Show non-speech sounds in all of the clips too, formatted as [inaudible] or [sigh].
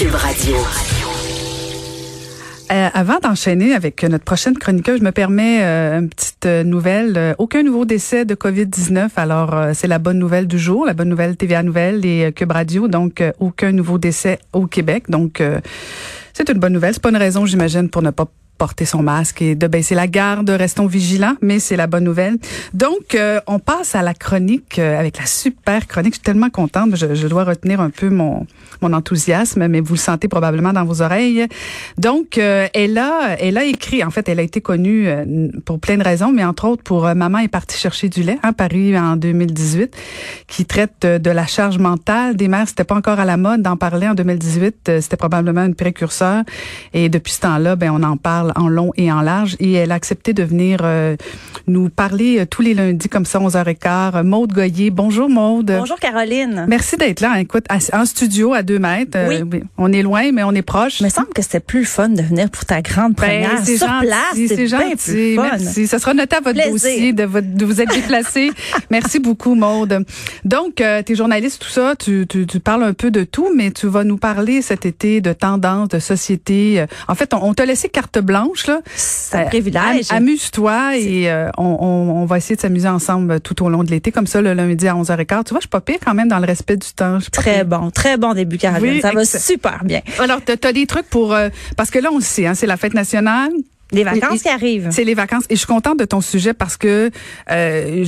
Cube. Euh, avant d'enchaîner avec notre prochaine chroniqueuse, je me permets euh, une petite euh, nouvelle. Aucun nouveau décès de COVID-19. Alors, c'est la bonne nouvelle du jour, la bonne nouvelle TVA Nouvelle et Cube Radio. Donc, aucun nouveau décès au Québec. Donc, c'est une bonne nouvelle. C'est pas une raison, j'imagine, pour ne pas porter son masque et de baisser la garde. Restons vigilants, mais c'est la bonne nouvelle. Donc, euh, on passe à la chronique euh, avec la super chronique. Je suis tellement contente. Je, je, dois retenir un peu mon, mon enthousiasme, mais vous le sentez probablement dans vos oreilles. Donc, euh, elle a, elle a écrit. En fait, elle a été connue pour plein de raisons, mais entre autres pour Maman est partie chercher du lait, hein, Paris en 2018, qui traite de la charge mentale des mères. C'était pas encore à la mode d'en parler en 2018. C'était probablement une précurseur. Et depuis ce temps-là, ben on en parle en long et en large. Et elle a accepté de venir euh, nous parler euh, tous les lundis comme ça, 11h15. Maude Goyer. Bonjour Maude. Bonjour Caroline. Merci d'être là. Écoute, en studio à deux mètres. Euh, oui. on est loin, mais on est proche. Il me semble que c'était plus fun de venir pour ta grande ben, première ben, sur gentil, place. C'est gentil. Merci. Ça sera noté à votre dossier de, de, vous être déplacé. [laughs] Merci beaucoup Maude. Donc, tu es journaliste, tout ça. Tu, tu, tu, parles un peu de tout, mais tu vas nous parler cet été de tendances, de société. En fait, on, on t'a laissé carte blanche c'est un privilège. Amuse-toi et euh, on, va essayer de s'amuser ensemble tout au long de l'été, comme ça le lundi à 11h15. Tu vois, je suis pas pire quand même dans le respect du temps. Très bon, très bon début, Caroline. ça va super bien. Alors, tu as, des trucs pour... Euh, parce que là, on le sait, hein, c'est la fête nationale. Les vacances qui arrivent. C'est les vacances. Et je suis contente de ton sujet parce que euh,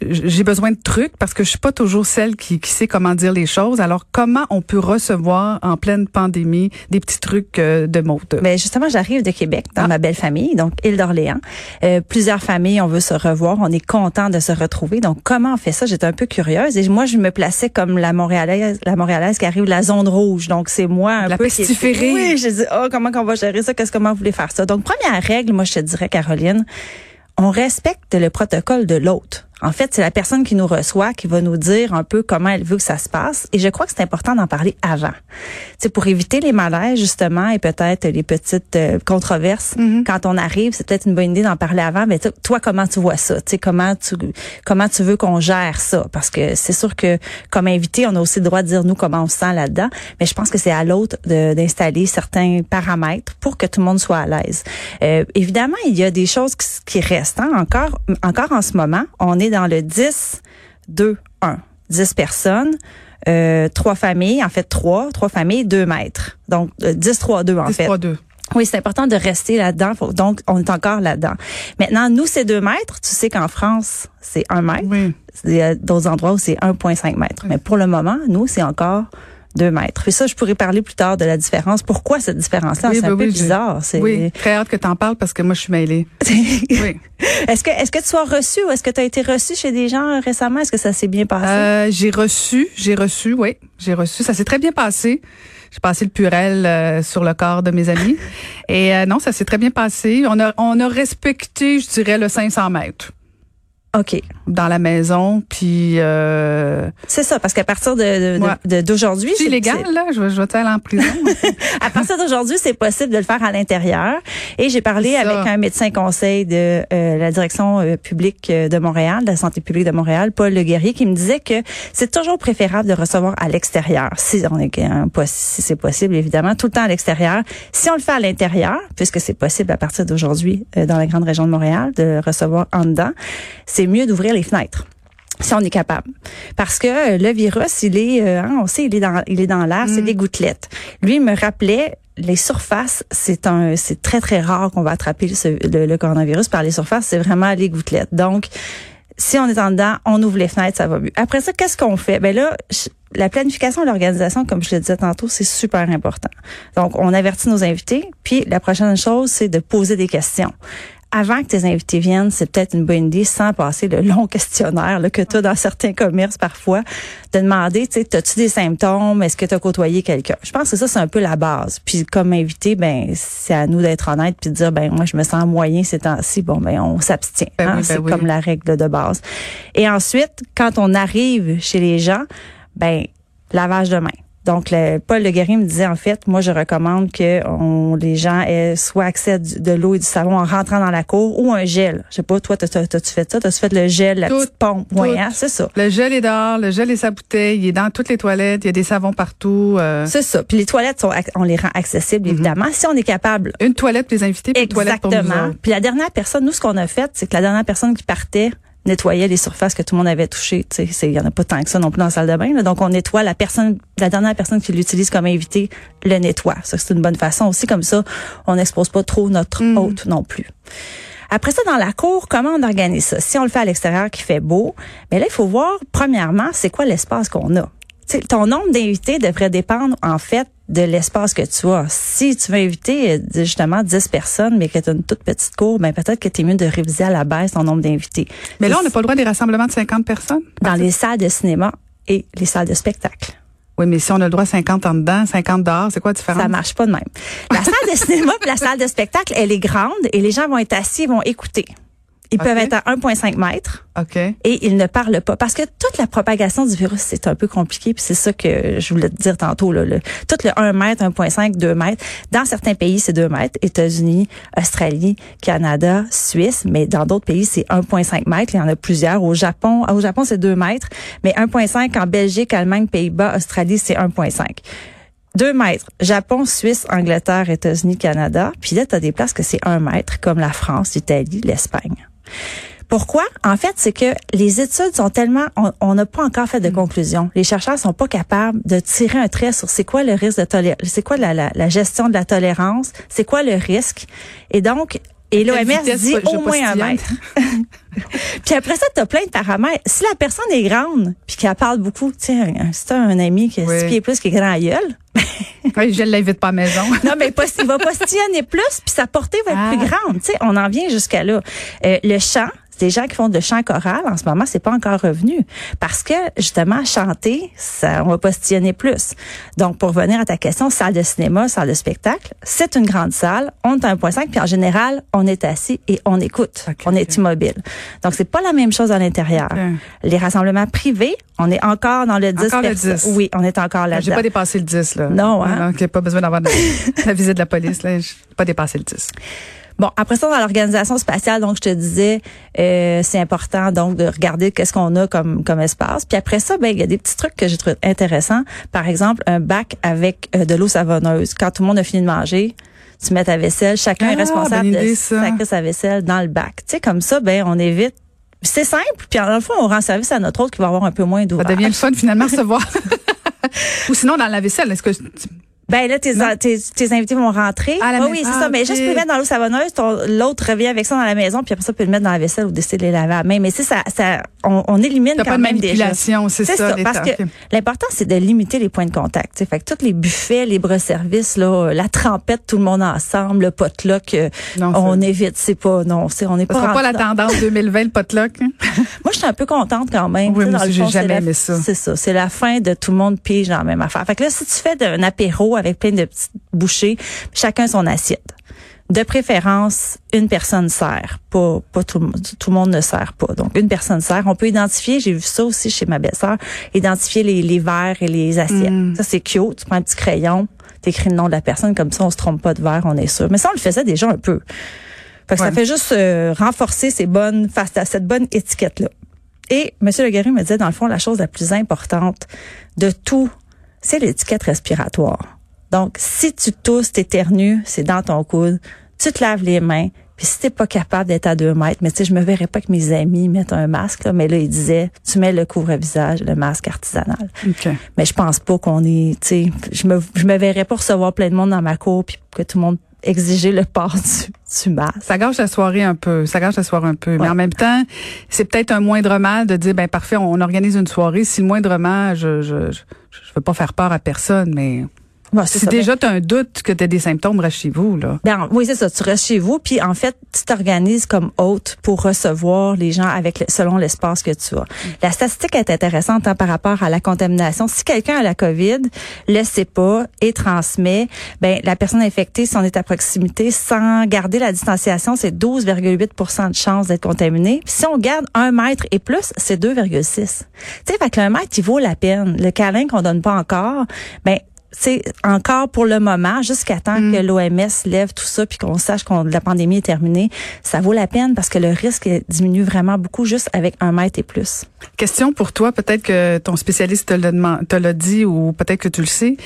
j'ai besoin de trucs parce que je suis pas toujours celle qui, qui, sait comment dire les choses. Alors, comment on peut recevoir en pleine pandémie des petits trucs euh, de mode? Mais justement, j'arrive de Québec, dans ah. ma belle famille, donc île d'Orléans. Euh, plusieurs familles, on veut se revoir. On est content de se retrouver. Donc, comment on fait ça? J'étais un peu curieuse. Et moi, je me plaçais comme la Montréalaise, la Montréalaise qui arrive de la zone rouge. Donc, c'est moi un la peu... Pestiférée. Oui, j'ai dit, oh, comment qu'on va gérer ça? Qu'est-ce comment vous voulez faire ça? Donc, première règle, moi, je te dirais, Caroline, on respecte le protocole de l'autre. En fait, c'est la personne qui nous reçoit qui va nous dire un peu comment elle veut que ça se passe. Et je crois que c'est important d'en parler avant. C'est pour éviter les malaises, justement, et peut-être les petites euh, controverses. Mm-hmm. Quand on arrive, c'est peut-être une bonne idée d'en parler avant. Mais toi, comment tu vois ça? sais, comment tu, comment tu veux qu'on gère ça? Parce que c'est sûr que, comme invité, on a aussi le droit de dire nous comment on se sent là-dedans. Mais je pense que c'est à l'autre d'installer certains paramètres pour que tout le monde soit à l'aise. Euh, évidemment, il y a des choses qui, qui restent. Hein. Encore, encore en ce moment, on est dans le 10, 2, 1. 10 personnes. Euh, trois familles, en fait trois, trois familles, deux mètres. Donc 10, 3, 2 en 10, fait. 3, 2. Oui, c'est important de rester là-dedans. Donc, on est encore là-dedans. Maintenant, nous, c'est deux mètres. Tu sais qu'en France, c'est un mètre. Oui. Il y a d'autres endroits où c'est 1,5 mètres. Mais pour le moment, nous, c'est encore deux mètres. Et ça, je pourrais parler plus tard de la différence. Pourquoi cette différence-là? c'est un peu bizarre. Oui, très hâte que tu en parles parce que moi, je suis mêlée. [laughs] oui. Est-ce que, est-ce que tu sois reçu ou est-ce que tu as été reçu chez des gens récemment? Est-ce que ça s'est bien passé? Euh, j'ai reçu, j'ai reçu, oui, j'ai reçu. Ça s'est très bien passé. J'ai passé le purel euh, sur le corps de mes amis. Et euh, non, ça s'est très bien passé. On a, on a respecté, je dirais, le 500 mètres. OK. Dans la maison, puis... Euh... C'est ça, parce qu'à partir de, d'aujourd'hui... c'est illégal, là, je, je vais aller en prison. [laughs] à partir d'aujourd'hui, c'est possible de le faire à l'intérieur. Et j'ai parlé avec un médecin conseil de euh, la direction euh, publique euh, de Montréal, de la santé publique de Montréal, Paul Le Guerrier, qui me disait que c'est toujours préférable de recevoir à l'extérieur, si on est si c'est possible, évidemment, tout le temps à l'extérieur. Si on le fait à l'intérieur, puisque c'est possible à partir d'aujourd'hui dans la grande région de Montréal, de recevoir en dedans, c'est c'est mieux d'ouvrir les fenêtres si on est capable. Parce que euh, le virus, il est, euh, hein, on sait, il est dans, il est dans l'air, c'est mm. des gouttelettes. Lui il me rappelait les surfaces, c'est un, c'est très très rare qu'on va attraper le, coronavirus par les surfaces, c'est vraiment les gouttelettes. Donc, si on est en dedans, on ouvre les fenêtres, ça va mieux. Après ça, qu'est-ce qu'on fait? Ben là, la planification et l'organisation, comme je le disais tantôt, c'est super important. Donc, on avertit nos invités, puis la prochaine chose, c'est de poser des questions avant que tes invités viennent, c'est peut-être une bonne idée, sans passer le long [laughs] questionnaire là, que tu as dans certains commerces parfois, de demander, tu sais, as-tu des symptômes? Est-ce que tu as côtoyé quelqu'un? Je pense que ça, c'est un peu la base. Puis comme invité, ben c'est à nous d'être honnête puis de dire, ben moi, je me sens moyen ces temps-ci. Bon, ben on s'abstient. Ben hein? ben c'est comme la règle de base. Et ensuite, quand on arrive chez les gens, ben lavage de main Donc, le, Paul Le me disait, en fait, moi, je recommande que on, les gens aient soit accès à de l'eau et du savon en rentrant dans la cour ou un gel. Je sais pas, toi, t'as-tu fait ça? T'as-tu fait le gel, la petite pompe? Oui, hein? c'est ça. Le gel est dehors, le gel est sa bouteille, il est dans toutes les toilettes, il y a des savons partout. Euh. C'est ça. Puis les toilettes, sont, on les rend accessibles, mhm. évidemment, si on est capable. Une toilette pour les invités, puis une toilette pour nous Puis la dernière personne, nous, ce qu'on a fait, c'est que la dernière personne qui partait, nettoyait les surfaces que tout le monde avait touchées. Il y en a pas tant que ça non plus dans la salle de bain. Donc, on nettoie la personne, la dernière personne qui l'utilise comme invité le nettoie. Ça, c'est une bonne façon aussi. Comme ça, on n'expose pas trop notre mm. hôte non plus. Après ça, dans la cour, comment on organise ça? Si on le fait à l'extérieur qui fait beau, mais là, il faut voir, premièrement, c'est quoi l'espace qu'on a? ton nombre d'invités devrait dépendre, en fait, de l'espace que tu as. Si tu veux inviter euh, justement 10 personnes, mais que tu as une toute petite cour, ben peut-être que tu es mieux de réviser à la baisse ton nombre d'invités. Mais là, on n'a pas le droit des rassemblements de 50 personnes? Dans les salles de cinéma et les salles de spectacle. Oui, mais si on a le droit 50 en dedans, 50 dehors, c'est quoi la différence? Ça marche pas de même. La salle de cinéma et la salle de spectacle, elle est grande et les gens vont être assis, vont écouter. Ils peuvent être à 1,5 mètres. OK. Et ils ne parlent pas. Parce que toute la propagation du virus, c'est un peu compliqué. Puis c'est ça que je voulais te dire tantôt. Là, le, tout le 1 mètre, 1,5, 2 mètres. Dans certains pays, c'est 2 mètres. États-Unis, Australie, Canada, Suisse. Mais dans d'autres pays, c'est 1,5 mètres. Il y en a plusieurs. Au Japon, au Japon, c'est 2 mètres. Mais 1,5 en Belgique, Allemagne, Pays-Bas, Australie, c'est 1,5. 2 mètres. Japon, Suisse, Angleterre, États-Unis, Canada. Puis là, tu as des places que c'est 1 mètre, comme la France, l'Italie, l'Espagne. Pourquoi? En fait, c'est que les études sont tellement, on n'a pas encore fait de mm. conclusion. Les chercheurs sont pas capables de tirer un trait sur c'est quoi le risque de tolérance, c'est quoi la, la, gestion de la tolérance, c'est quoi le risque. Et donc, et l'OMS dit au moins un mètre. [laughs] [laughs] puis après ça, tu as plein de paramètres. Si la personne est grande, puis qu'elle parle beaucoup, tu sais, c'est un ami qui a six pieds plus qui est grand à gueule. [laughs] oui, je l'invite pas à la maison. [laughs] non, mais il va postillonner plus, puis sa portée va être plus ah. grande. Tu sais, on en vient jusqu'à là. Euh, le chant, des gens qui font de chant choral, en ce moment, c'est pas encore revenu. Parce que, justement, chanter, ça, on va postillonner plus. Donc, pour revenir à ta question, salle de cinéma, salle de spectacle, c'est une grande salle. On est à 1.5, puis en général, on est assis et on écoute. on est immobile. Donc, c'est pas la même chose à l'intérieur. Les rassemblements privés, on est encore dans le 10. Encore le 10. Oui, on est encore là-dedans. J'ai pas dépassé le 10, là. Non, hein? Donc, pas besoin d'avoir [laughs] la visite de la police, là. J'ai pas dépassé le 10. Bon, après ça, dans l'organisation spatiale, donc je te disais, euh, c'est important donc de regarder qu'est-ce qu'on a comme comme espace. Puis après ça, ben il y a des petits trucs que j'ai trouvé intéressants. Par exemple, un bac avec euh, de l'eau savonneuse. Quand tout le monde a fini de manger, tu mets ta vaisselle. Chacun est ah, responsable de sacrer sa vaisselle dans le bac. Tu sais, comme ça, ben on évite c'est simple, puis en fond, on rend service à notre autre qui va avoir un peu moins d'ouvrage. Ça devient le fun finalement se voir. [laughs] Ou sinon dans la vaisselle, est-ce que ben là, tes, tes, tes, invités vont rentrer. Ah, oui, c'est ça. Mais juste pour le mettre dans l'eau savonneuse, l'autre revient avec ça dans la maison, puis après ça, peut le mettre dans la vaisselle ou décider de les laver à main. Mais c'est ça, ça, on, on élimine quand pas même de manipulation, c'est ça. ça parce que l'important, c'est de limiter les points de contact. T'sais. Fait que tous les buffets, libre-service, là, la trempette, tout le monde ensemble, le potluck, euh, on évite. C'est pas, non, c'est, on n'est pas. sera pas la tendance [laughs] 2020, le potluck. Hein? moi, je suis un peu contente quand même. Oui, moi, j'ai jamais aimé ça. C'est ça. C'est la fin de tout le monde pige dans la même affaire. Fait que là, si tu fais un apéro avec plein de petites bouchées, chacun son assiette. De préférence, une personne sert, pas, pas tout, tout le monde ne sert pas. Donc, une personne sert. On peut identifier, j'ai vu ça aussi chez ma belle-sœur, identifier les, les verres et les assiettes. Mm. Ça, c'est cute. Tu prends un petit crayon, t'écris le nom de la personne, comme ça, on se trompe pas de verre, on est sûr. Mais ça, on le faisait déjà un peu. Fait que ça fait juste euh, renforcer ces bonnes, face à cette bonne étiquette-là. Et M. Leguéry me disait, dans le fond, la chose la plus importante de tout, c'est l'étiquette respiratoire. Donc, si tu tousses, t'éternues, c'est dans ton coude, tu te laves les mains, puis si t'es pas capable d'être à deux mètres, mais tu sais, je me verrais pas que mes amis mettent un masque, là, mais là, il disait, tu mets le couvre-visage, le masque artisanal. Mais je pense pas qu'on est, tu sais, je me, je me verrais pas recevoir plein de monde dans ma cour, puis que tout le monde exiger le port du, du masque. Ça gâche la soirée un peu. Ça gâche la soirée un peu. Mais en même temps, c'est peut-être un moindre mal de dire, ben parfait, on organise une soirée. Si le moindre mal, je je, je, je veux pas faire peur à personne, mais si déjà tu as un doute que tu as des symptômes, reste chez vous. Là. Ben, oui, c'est ça. Tu restes chez vous. Puis en fait, tu t'organises comme hôte pour recevoir les gens avec selon l'espace que tu as. La statistique est intéressante hein, par rapport à la contamination. Si quelqu'un a la COVID, le sait pas et transmet, ben la personne infectée, si on est à proximité, sans garder la distanciation, c'est 12,8% de chance d'être contaminé. Puis si on garde un mètre et plus, c'est 2,6. Tu sais, fait que le mètre, il vaut la peine. Le câlin qu'on donne pas encore, ben c'est encore pour le moment, jusqu'à temps que mm. l'OMS lève tout ça puis qu'on sache que la pandémie est terminée, ça vaut la peine parce que le risque diminue vraiment beaucoup juste avec un mètre et plus. Question pour toi, peut-être que ton spécialiste te l'a dit ou peut-être que tu le sais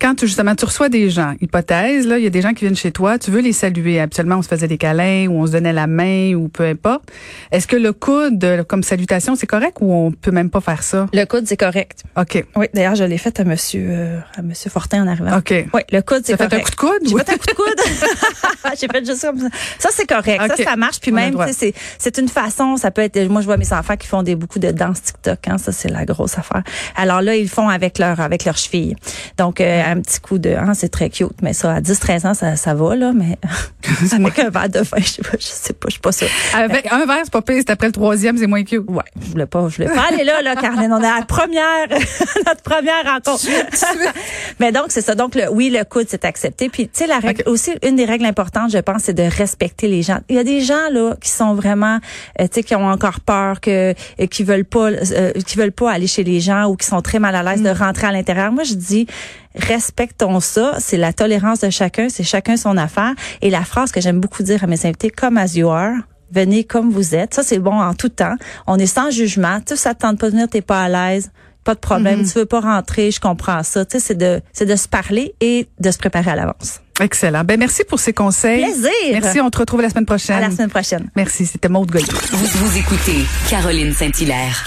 quand tu, justement tu reçois des gens, hypothèse, là, il y a des gens qui viennent chez toi, tu veux les saluer. Habituellement, on se faisait des câlins ou on se donnait la main ou peu importe. Est-ce que le coude comme salutation, c'est correct ou on peut même pas faire ça? Le coude, c'est correct. OK. Oui, d'ailleurs, je l'ai fait à monsieur euh, à monsieur Fortin en arrivant. OK. Oui, le coude, c'est correct. fait un coup de coude? J'ai fait un coup de coude. J'ai fait juste comme ça. Ça, c'est correct. Ça, ça marche. Puis même, c'est, c'est une façon, ça peut être, moi, je vois mes enfants qui font des beaucoup de danse TikTok, hein, ça, c'est la grosse affaire. Alors là, ils font avec leur, avec leurs chevilles. Donc, euh, un petit coup de, hein, c'est très cute, mais ça, à 10-13 ans, ça, ça va, là, mais [laughs] avec un verre de vin, je sais pas, je sais pas, je suis pas sûre. Avec un verre, c'est pas pire, c'est après le troisième, c'est moins cute. Ouais, je voulais pas, je voulais pas aller là, là, Caroline, on est à la première, [laughs] notre première rencontre. [laughs] mais donc, c'est ça. Donc, le, oui, le coude, c'est accepté. Puis, tu sais, la règle, aussi, une des règles importantes, je pense, c'est de respecter les gens. Il y a des gens, là, qui sont vraiment, euh, tu sais, qui ont encore peur, que, euh, qui veulent pas, euh, qui veulent pas aller chez les gens ou qui sont très mal à l'aise de mm. rentrer à l'intérieur. Moi, je dis, respectons ça. C'est la tolérance de chacun, c'est chacun son affaire. Et la phrase que j'aime beaucoup dire à mes invités, comme as you are, venez comme vous êtes. Ça, c'est bon en tout temps. On est sans jugement. Tu ça te tente pas de venir, t'es pas à l'aise. Pas de problème. Mm-hmm. Tu veux pas rentrer, je comprends ça. Tu sais, c'est de, c'est de se parler et de se préparer à l'avance. Excellent. Ben, merci pour ces conseils. Plaisir. Merci. On te retrouve la semaine prochaine. À la semaine prochaine. Merci. C'était Maude Goy. Vous, vous écoutez Caroline Saint-Hilaire.